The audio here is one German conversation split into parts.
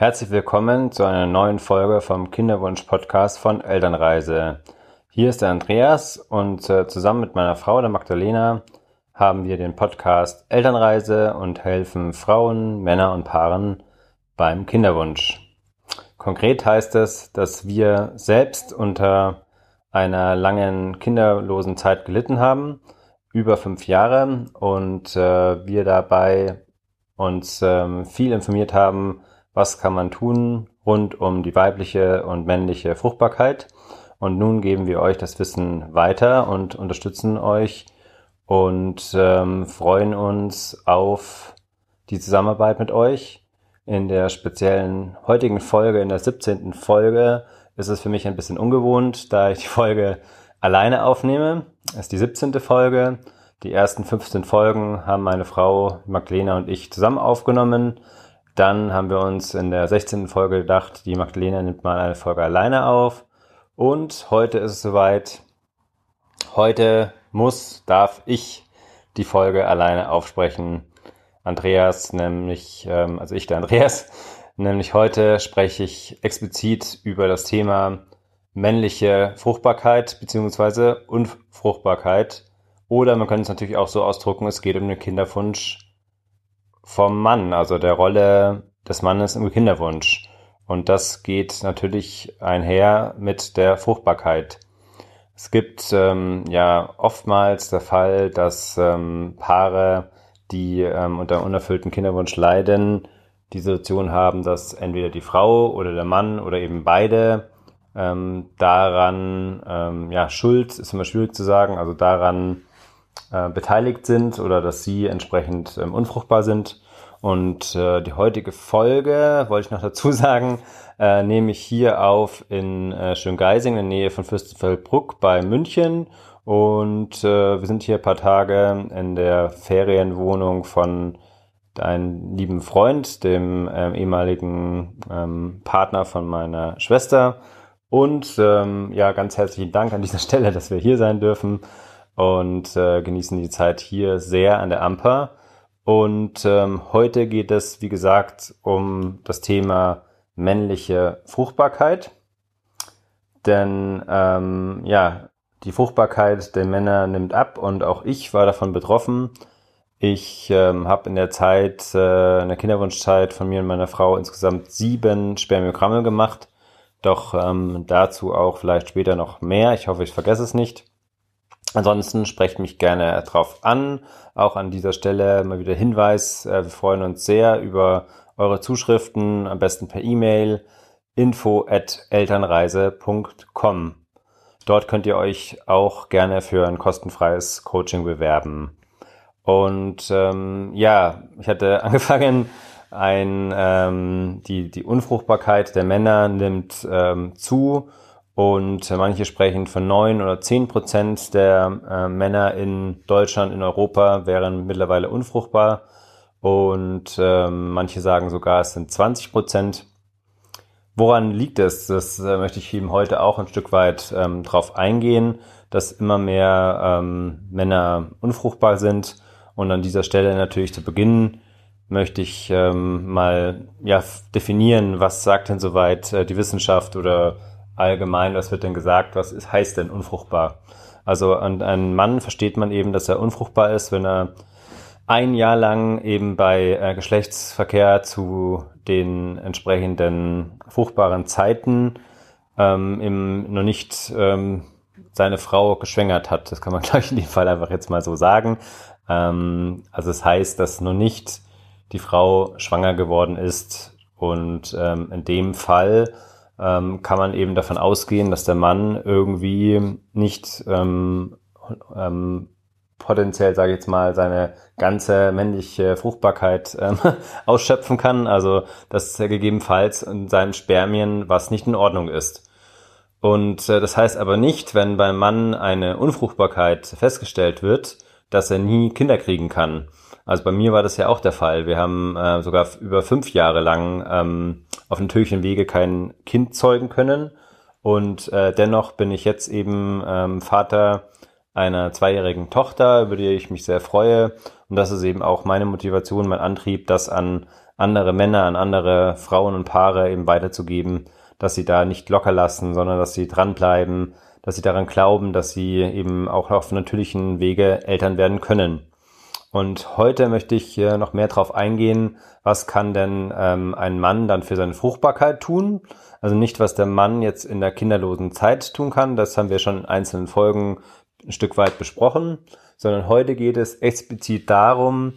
Herzlich willkommen zu einer neuen Folge vom Kinderwunsch-Podcast von Elternreise. Hier ist der Andreas und äh, zusammen mit meiner Frau, der Magdalena, haben wir den Podcast Elternreise und helfen Frauen, Männern und Paaren beim Kinderwunsch. Konkret heißt es, dass wir selbst unter einer langen kinderlosen Zeit gelitten haben, über fünf Jahre, und äh, wir dabei uns ähm, viel informiert haben, was kann man tun rund um die weibliche und männliche Fruchtbarkeit. Und nun geben wir euch das Wissen weiter und unterstützen euch und ähm, freuen uns auf die Zusammenarbeit mit euch. In der speziellen heutigen Folge, in der 17. Folge, ist es für mich ein bisschen ungewohnt, da ich die Folge alleine aufnehme. Es ist die 17. Folge. Die ersten 15 Folgen haben meine Frau Magdalena und ich zusammen aufgenommen. Dann haben wir uns in der 16. Folge gedacht, die Magdalena nimmt mal eine Folge alleine auf. Und heute ist es soweit. Heute muss, darf ich die Folge alleine aufsprechen. Andreas, nämlich, ähm, also ich der Andreas, nämlich heute spreche ich explizit über das Thema männliche Fruchtbarkeit beziehungsweise Unfruchtbarkeit. Oder man könnte es natürlich auch so ausdrucken, es geht um den Kinderwunsch vom Mann, also der Rolle des Mannes im Kinderwunsch. Und das geht natürlich einher mit der Fruchtbarkeit. Es gibt ähm, ja oftmals der Fall, dass ähm, Paare, die ähm, unter unerfüllten Kinderwunsch leiden, die Situation haben, dass entweder die Frau oder der Mann oder eben beide ähm, daran, ähm, ja, Schuld ist immer schwierig zu sagen, also daran äh, beteiligt sind oder dass sie entsprechend ähm, unfruchtbar sind. Und äh, die heutige Folge, wollte ich noch dazu sagen, äh, nehme ich hier auf in äh, Schöngeising, in der Nähe von Fürstenfeldbruck bei München. Und äh, wir sind hier ein paar Tage in der Ferienwohnung von deinem lieben Freund, dem ähm, ehemaligen ähm, Partner von meiner Schwester. Und ähm, ja, ganz herzlichen Dank an dieser Stelle, dass wir hier sein dürfen und äh, genießen die Zeit hier sehr an der Amper. Und ähm, heute geht es, wie gesagt, um das Thema männliche Fruchtbarkeit. Denn ähm, ja, die Fruchtbarkeit der Männer nimmt ab und auch ich war davon betroffen. Ich ähm, habe in der Zeit, äh, in der Kinderwunschzeit von mir und meiner Frau insgesamt sieben Spermiogramme gemacht. Doch ähm, dazu auch vielleicht später noch mehr. Ich hoffe, ich vergesse es nicht. Ansonsten sprecht mich gerne drauf an. Auch an dieser Stelle mal wieder Hinweis. Äh, wir freuen uns sehr über eure Zuschriften, am besten per E-Mail info at elternreise.com. Dort könnt ihr euch auch gerne für ein kostenfreies Coaching bewerben. Und ähm, ja, ich hatte angefangen, ein, ähm, die, die Unfruchtbarkeit der Männer nimmt ähm, zu und manche sprechen von neun oder zehn Prozent der äh, Männer in Deutschland, in Europa wären mittlerweile unfruchtbar. Und ähm, manche sagen sogar, es sind 20 Prozent. Woran liegt es? Das äh, möchte ich eben heute auch ein Stück weit ähm, drauf eingehen, dass immer mehr ähm, Männer unfruchtbar sind. Und an dieser Stelle natürlich zu Beginn möchte ich ähm, mal ja, definieren, was sagt denn soweit äh, die Wissenschaft oder allgemein, was wird denn gesagt, was ist, heißt denn unfruchtbar? Also an einen Mann versteht man eben, dass er unfruchtbar ist, wenn er ein Jahr lang eben bei äh, Geschlechtsverkehr zu den entsprechenden fruchtbaren Zeiten ähm, im, noch nicht ähm, seine Frau geschwängert hat. Das kann man gleich in dem Fall einfach jetzt mal so sagen. Ähm, also es das heißt, dass noch nicht die Frau schwanger geworden ist und ähm, in dem Fall ähm, kann man eben davon ausgehen, dass der Mann irgendwie nicht ähm, ähm, potenziell, sage ich jetzt mal, seine ganze männliche Fruchtbarkeit ähm, ausschöpfen kann. Also dass er gegebenenfalls in seinem Spermien was nicht in Ordnung ist. Und äh, das heißt aber nicht, wenn beim Mann eine Unfruchtbarkeit festgestellt wird, dass er nie Kinder kriegen kann. Also bei mir war das ja auch der Fall. Wir haben äh, sogar über fünf Jahre lang ähm, auf natürlichen Wege kein Kind zeugen können. Und äh, dennoch bin ich jetzt eben ähm, Vater einer zweijährigen Tochter, über die ich mich sehr freue. Und das ist eben auch meine Motivation, mein Antrieb, das an andere Männer, an andere Frauen und Paare eben weiterzugeben, dass sie da nicht locker lassen, sondern dass sie dranbleiben, dass sie daran glauben, dass sie eben auch auf natürlichen Wege Eltern werden können. Und heute möchte ich noch mehr darauf eingehen, was kann denn ähm, ein Mann dann für seine Fruchtbarkeit tun. Also nicht, was der Mann jetzt in der kinderlosen Zeit tun kann, das haben wir schon in einzelnen Folgen ein Stück weit besprochen, sondern heute geht es explizit darum,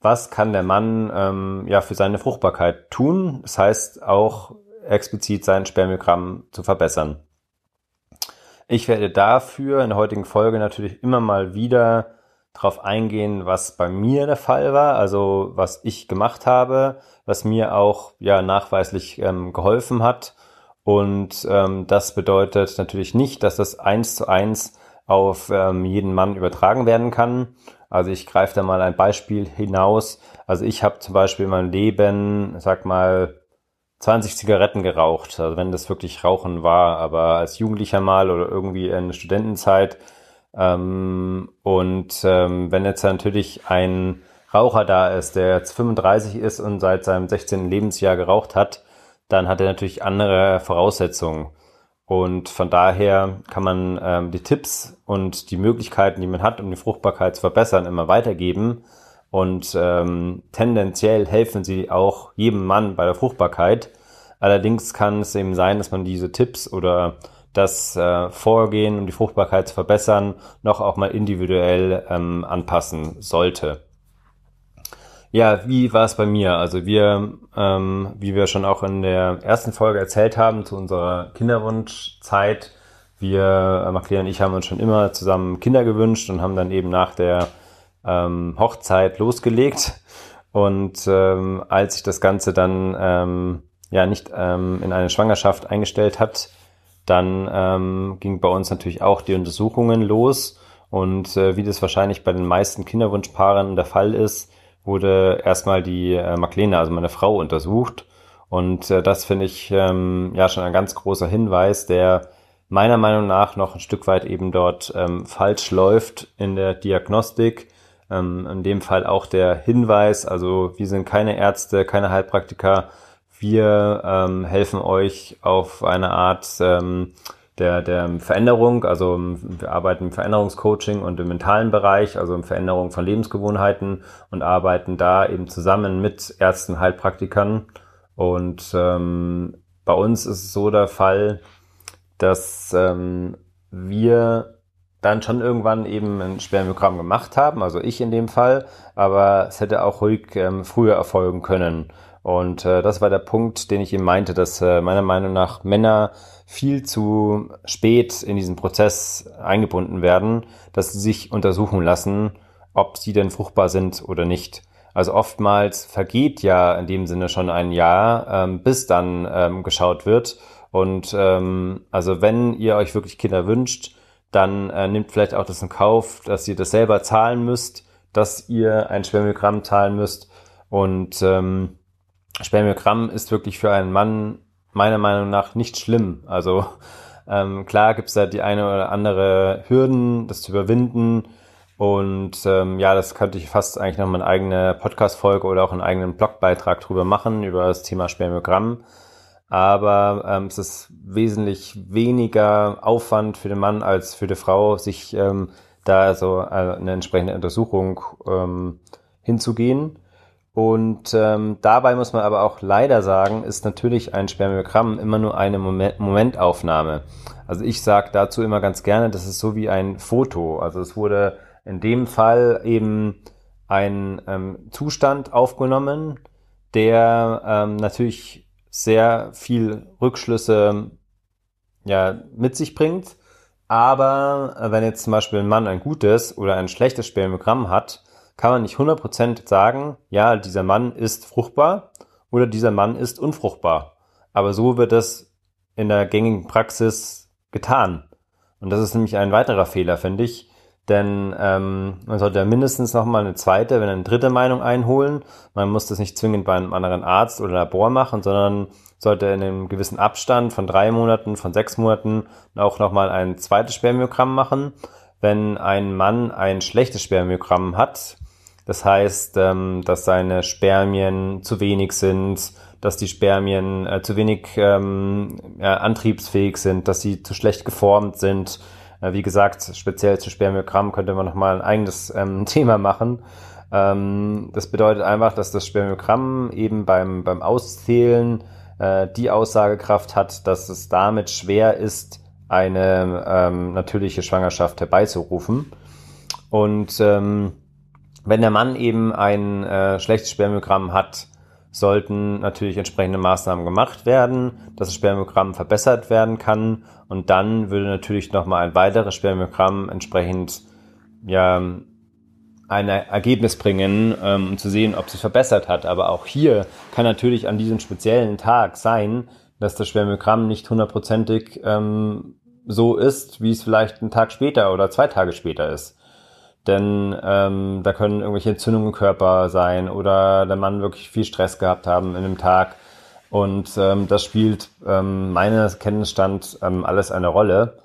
was kann der Mann ähm, ja für seine Fruchtbarkeit tun. Das heißt auch explizit sein Spermiogramm zu verbessern. Ich werde dafür in der heutigen Folge natürlich immer mal wieder darauf eingehen, was bei mir der Fall war, also was ich gemacht habe, was mir auch ja nachweislich ähm, geholfen hat. Und ähm, das bedeutet natürlich nicht, dass das eins zu eins auf ähm, jeden Mann übertragen werden kann. Also ich greife da mal ein Beispiel hinaus. Also ich habe zum Beispiel in meinem Leben, sag mal, 20 Zigaretten geraucht. Also wenn das wirklich Rauchen war, aber als Jugendlicher mal oder irgendwie in Studentenzeit. Ähm, und ähm, wenn jetzt natürlich ein Raucher da ist, der jetzt 35 ist und seit seinem 16. Lebensjahr geraucht hat, dann hat er natürlich andere Voraussetzungen. Und von daher kann man ähm, die Tipps und die Möglichkeiten, die man hat, um die Fruchtbarkeit zu verbessern, immer weitergeben. Und ähm, tendenziell helfen sie auch jedem Mann bei der Fruchtbarkeit. Allerdings kann es eben sein, dass man diese Tipps oder das äh, Vorgehen, um die Fruchtbarkeit zu verbessern, noch auch mal individuell ähm, anpassen sollte. Ja, wie war es bei mir? Also wir, ähm, wie wir schon auch in der ersten Folge erzählt haben, zu unserer Kinderwunschzeit, wir, äh, Maclea und ich haben uns schon immer zusammen Kinder gewünscht und haben dann eben nach der ähm, Hochzeit losgelegt. Und ähm, als sich das Ganze dann ähm, ja nicht ähm, in eine Schwangerschaft eingestellt hat, dann ähm, ging bei uns natürlich auch die Untersuchungen los. Und äh, wie das wahrscheinlich bei den meisten Kinderwunschpaaren der Fall ist, wurde erstmal die äh, Marlene, also meine Frau, untersucht. Und äh, das finde ich ähm, ja schon ein ganz großer Hinweis, der meiner Meinung nach noch ein Stück weit eben dort ähm, falsch läuft in der Diagnostik. Ähm, in dem Fall auch der Hinweis, also wir sind keine Ärzte, keine Heilpraktiker. Wir ähm, helfen euch auf eine Art ähm, der, der Veränderung. Also wir arbeiten im Veränderungscoaching und im mentalen Bereich, also im Veränderung von Lebensgewohnheiten und arbeiten da eben zusammen mit Ärzten, Heilpraktikern. Und ähm, bei uns ist es so der Fall, dass ähm, wir dann schon irgendwann eben ein Spermiogramm gemacht haben, also ich in dem Fall, aber es hätte auch ruhig ähm, früher erfolgen können. Und äh, das war der Punkt, den ich eben meinte, dass äh, meiner Meinung nach Männer viel zu spät in diesen Prozess eingebunden werden, dass sie sich untersuchen lassen, ob sie denn fruchtbar sind oder nicht. Also oftmals vergeht ja in dem Sinne schon ein Jahr, ähm, bis dann ähm, geschaut wird. Und ähm, also wenn ihr euch wirklich Kinder wünscht, dann äh, nimmt vielleicht auch das in Kauf, dass ihr das selber zahlen müsst, dass ihr ein Spermiogramm zahlen müsst. Und ähm, Spermiogramm ist wirklich für einen Mann meiner Meinung nach nicht schlimm. Also ähm, klar gibt's da die eine oder andere Hürden, das zu überwinden. Und ähm, ja, das könnte ich fast eigentlich noch mal eine eigene Podcast-Folge oder auch einen eigenen Blogbeitrag drüber machen, über das Thema Spermiogramm. Aber ähm, es ist wesentlich weniger Aufwand für den Mann als für die Frau, sich ähm, da so äh, eine entsprechende Untersuchung ähm, hinzugehen. Und ähm, dabei muss man aber auch leider sagen, ist natürlich ein Spermiogramm immer nur eine Moment Momentaufnahme. Also ich sage dazu immer ganz gerne, das ist so wie ein Foto. Also es wurde in dem Fall eben ein ähm, Zustand aufgenommen, der ähm, natürlich sehr viel Rückschlüsse ja, mit sich bringt. Aber äh, wenn jetzt zum Beispiel ein Mann ein gutes oder ein schlechtes Spermiogramm hat, kann man nicht 100% sagen, ja, dieser Mann ist fruchtbar oder dieser Mann ist unfruchtbar. Aber so wird das in der gängigen Praxis getan. Und das ist nämlich ein weiterer Fehler, finde ich. Denn ähm, man sollte mindestens nochmal eine zweite, wenn eine dritte Meinung einholen. Man muss das nicht zwingend bei einem anderen Arzt oder Labor machen, sondern sollte in einem gewissen Abstand von drei Monaten, von sechs Monaten auch nochmal ein zweites Spermiogramm machen. Wenn ein Mann ein schlechtes Spermiogramm hat, Das heißt, ähm, dass seine Spermien zu wenig sind, dass die Spermien äh, zu wenig ähm, ja, antriebsfähig sind, dass sie zu schlecht geformt sind. Äh, wie gesagt, speziell zu Spermiogramm könnte man nochmal ein eigenes ähm, Thema machen. Ähm, das bedeutet einfach, dass das Spermiogramm eben beim, beim Auszählen äh, die Aussagekraft hat, dass es damit schwer ist, eine ähm, natürliche Schwangerschaft herbeizurufen. Und ähm, wenn der Mann eben ein äh, schlechtes Spermiogramm hat, sollten natürlich entsprechende Maßnahmen gemacht werden, dass das Spermiogramm verbessert werden kann und dann würde natürlich nochmal ein weiteres Spermiogramm entsprechend ja ein Ergebnis bringen, ähm, um zu sehen, ob sich verbessert hat. Aber auch hier kann natürlich an diesem speziellen Tag sein, dass das Spermiogramm nicht hundertprozentig ähm, so ist, wie es vielleicht einen Tag später oder zwei Tage später ist. Denn ähm, da können irgendwelche Entzündungen im Körper sein oder der Mann wirklich viel Stress gehabt haben in dem Tag. Und ähm, das spielt ähm, meines Kenntnisstand ähm, alles eine Rolle.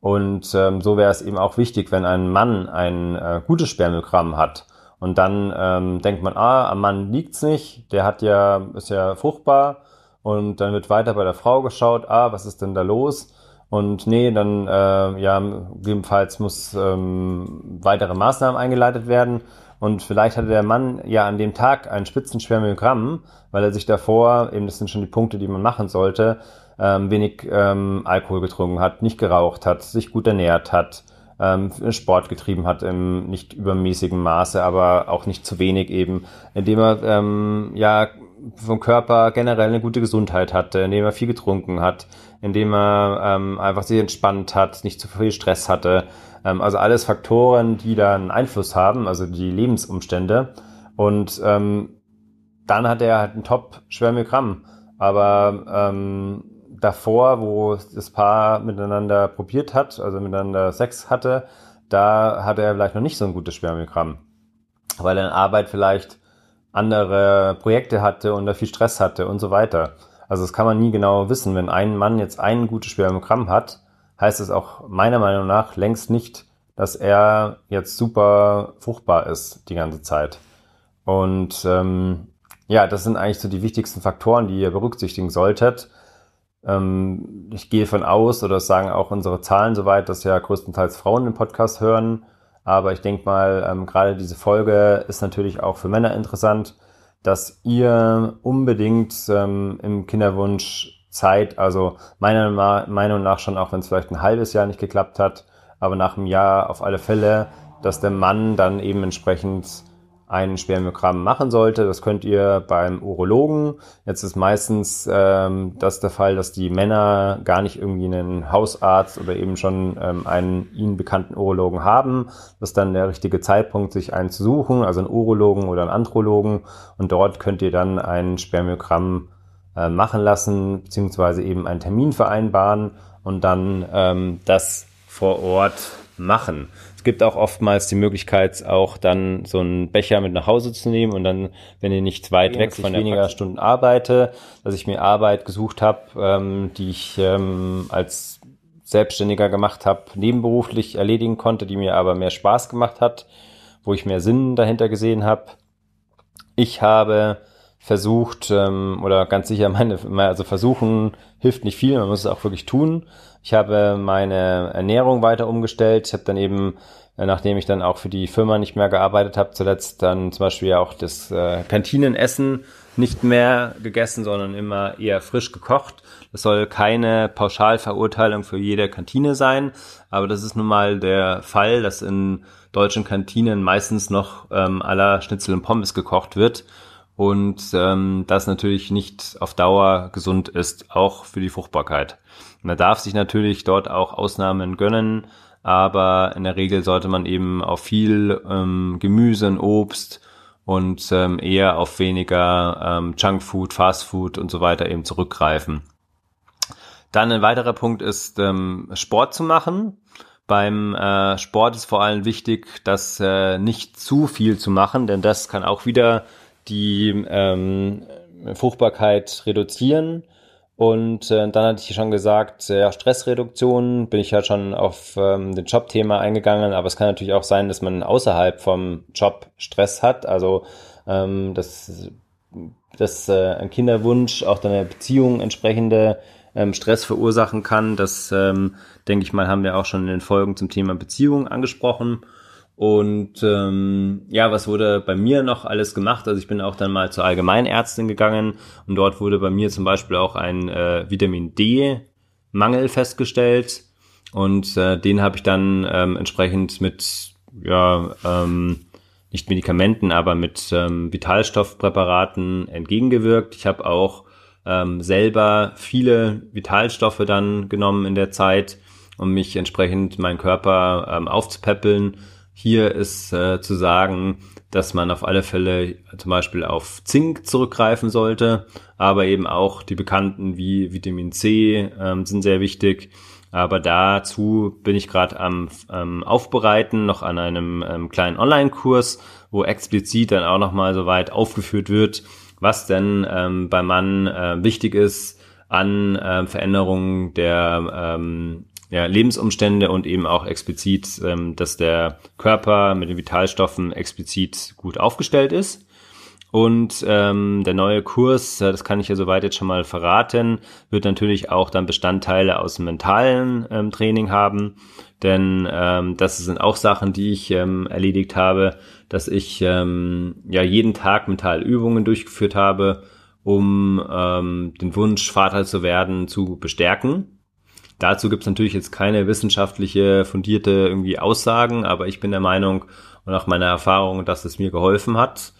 Und ähm, so wäre es eben auch wichtig, wenn ein Mann ein äh, gutes Spermiogramm hat und dann ähm, denkt man, ah, am Mann liegt's nicht, der hat ja, ist ja fruchtbar und dann wird weiter bei der Frau geschaut, ah, was ist denn da los? Und nee, dann äh, ja, gegebenenfalls muss ähm, weitere Maßnahmen eingeleitet werden. Und vielleicht hatte der Mann ja an dem Tag ein Spitzenschwermiogramm, weil er sich davor, eben das sind schon die Punkte, die man machen sollte, ähm, wenig ähm, Alkohol getrunken hat, nicht geraucht hat, sich gut ernährt hat, ähm, Sport getrieben hat im nicht übermäßigen Maße, aber auch nicht zu wenig eben, indem er ähm, ja vom Körper generell eine gute Gesundheit hatte, indem er viel getrunken hat, indem er ähm, einfach sich entspannt hat, nicht zu viel Stress hatte. Ähm, also alles Faktoren, die da einen Einfluss haben, also die Lebensumstände. Und ähm, dann hat er halt ein Top-Schwermiogramm. Aber ähm, davor, wo das Paar miteinander probiert hat, also miteinander Sex hatte, da hatte er vielleicht noch nicht so ein gutes Spermiogramm. Weil er in Arbeit vielleicht andere Projekte hatte und da viel Stress hatte und so weiter. Also das kann man nie genau wissen. Wenn ein Mann jetzt ein gutes Spermiogramm hat, heißt es auch meiner Meinung nach längst nicht, dass er jetzt super fruchtbar ist die ganze Zeit. Und ähm, ja, das sind eigentlich so die wichtigsten Faktoren, die ihr berücksichtigen solltet. Ähm, ich gehe von aus, oder das sagen auch unsere Zahlen soweit, dass ja größtenteils Frauen den Podcast hören. Aber ich denke mal, ähm, gerade diese Folge ist natürlich auch für Männer interessant, dass ihr unbedingt ähm, im Kinderwunsch Zeit, also meiner Meinung nach schon, auch wenn es vielleicht ein halbes Jahr nicht geklappt hat, aber nach einem Jahr auf alle Fälle, dass der Mann dann eben entsprechend ein Spermiogramm machen sollte. Das könnt ihr beim Urologen. Jetzt ist meistens ähm, das der Fall, dass die Männer gar nicht irgendwie einen Hausarzt oder eben schon ähm, einen ihnen bekannten Urologen haben. Das ist dann der richtige Zeitpunkt, sich einen zu suchen, also einen Urologen oder einen Andrologen. Und dort könnt ihr dann ein Spermiogramm äh, machen lassen, beziehungsweise eben einen Termin vereinbaren und dann ähm, das vor Ort machen gibt auch oftmals die Möglichkeit, auch dann so einen Becher mit nach Hause zu nehmen und dann, wenn ihr nicht weit weg von der weniger Praxis Stunden arbeite, dass ich mir Arbeit gesucht habe, ähm, die ich ähm, als Selbstständiger gemacht habe, nebenberuflich erledigen konnte, die mir aber mehr Spaß gemacht hat, wo ich mehr Sinn dahinter gesehen habe. Ich habe versucht, ähm, oder ganz sicher meine, also versuchen hilft nicht viel, man muss es auch wirklich tun. Ich habe meine Ernährung weiter umgestellt. Ich habe dann eben, äh, nachdem ich dann auch für die Firma nicht mehr gearbeitet habe, zuletzt dann zum Beispiel auch das äh, Kantinenessen nicht mehr gegessen, sondern immer eher frisch gekocht. Das soll keine Pauschalverurteilung für jede Kantine sein, aber das ist nun mal der Fall, dass in deutschen Kantinen meistens noch ähm, aller Schnitzel und Pommes gekocht wird und ähm, das natürlich nicht auf Dauer gesund ist, auch für die Fruchtbarkeit. Man darf sich natürlich dort auch Ausnahmen gönnen, aber in der Regel sollte man eben auf viel ähm, Gemüse und Obst und ähm, eher auf weniger ähm, Junkfood, Fastfood und so weiter eben zurückgreifen. Dann ein weiterer Punkt ist ähm, Sport zu machen. Beim äh, Sport ist vor allem wichtig, das äh, nicht zu viel zu machen, denn das kann auch wieder die ähm, Fruchtbarkeit reduzieren. Und äh, dann hatte ich schon gesagt, ja, Stressreduktion bin ich ja schon auf ähm, den Jobthema eingegangen, aber es kann natürlich auch sein, dass man außerhalb vom Job Stress hat. Also ähm, dass, dass äh, ein Kinderwunsch auch deiner Beziehung entsprechende ähm, Stress verursachen kann. Das ähm, denke ich mal, haben wir auch schon in den Folgen zum Thema Beziehung angesprochen. Und ähm, ja, was wurde bei mir noch alles gemacht? Also ich bin auch dann mal zur Allgemeinärztin gegangen und dort wurde bei mir zum Beispiel auch ein äh, Vitamin D-Mangel festgestellt. Und äh, den habe ich dann ähm, entsprechend mit, ja, ähm, nicht Medikamenten, aber mit ähm, Vitalstoffpräparaten entgegengewirkt. Ich habe auch ähm, selber viele Vitalstoffe dann genommen in der Zeit, um mich entsprechend meinen Körper ähm, aufzupäppeln hier ist äh, zu sagen, dass man auf alle Fälle zum Beispiel auf Zink zurückgreifen sollte, aber eben auch die bekannten wie Vitamin C ähm, sind sehr wichtig. Aber dazu bin ich gerade am ähm, Aufbereiten, noch an einem ähm, kleinen Online-Kurs, wo explizit dann auch nochmal so weit aufgeführt wird, was denn ähm, beim Mann äh, wichtig ist an äh, Veränderungen der ähm, ja, Lebensumstände und eben auch explizit, ähm, dass der Körper mit den Vitalstoffen explizit gut aufgestellt ist. Und ähm, der neue Kurs, das kann ich ja soweit jetzt schon mal verraten, wird natürlich auch dann Bestandteile aus dem mentalen ähm, Training haben. Denn ähm, das sind auch Sachen, die ich ähm, erledigt habe, dass ich ähm, ja jeden Tag mentale Übungen durchgeführt habe, um ähm, den Wunsch, Vater zu werden, zu bestärken. Dazu gibt es natürlich jetzt keine wissenschaftliche, fundierte irgendwie Aussagen, aber ich bin der Meinung und auch meiner Erfahrung, dass es mir geholfen hat,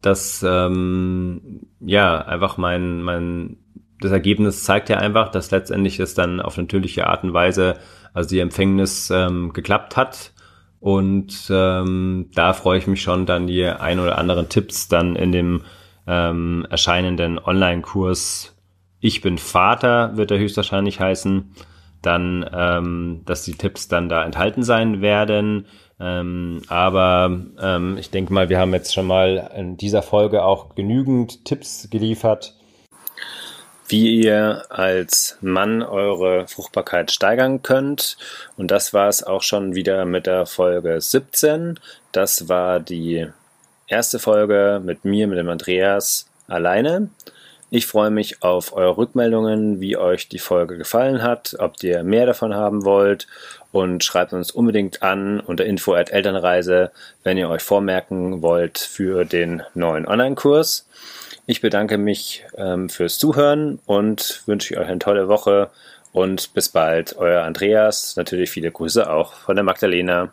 dass ähm, ja einfach mein, mein das Ergebnis zeigt ja einfach, dass letztendlich es dann auf natürliche Art und Weise, also die Empfängnis ähm, geklappt hat. Und ähm, da freue ich mich schon, dann die ein oder anderen Tipps dann in dem ähm, erscheinenden Online-Kurs Ich bin Vater, wird er höchstwahrscheinlich heißen, dann, ähm, dass die Tipps dann da enthalten sein werden. Ähm, aber ähm, ich denke mal, wir haben jetzt schon mal in dieser Folge auch genügend Tipps geliefert, wie ihr als Mann eure Fruchtbarkeit steigern könnt. Und das war es auch schon wieder mit der Folge 17. Das war die erste Folge mit mir, mit dem Andreas alleine. Ich freue mich auf eure Rückmeldungen, wie euch die Folge gefallen hat, ob ihr mehr davon haben wollt und schreibt uns unbedingt an unter info at Elternreise, wenn ihr euch vormerken wollt für den neuen Online-Kurs. Ich bedanke mich ähm, fürs Zuhören und wünsche euch eine tolle Woche und bis bald. Euer Andreas, natürlich viele Grüße auch von der Magdalena.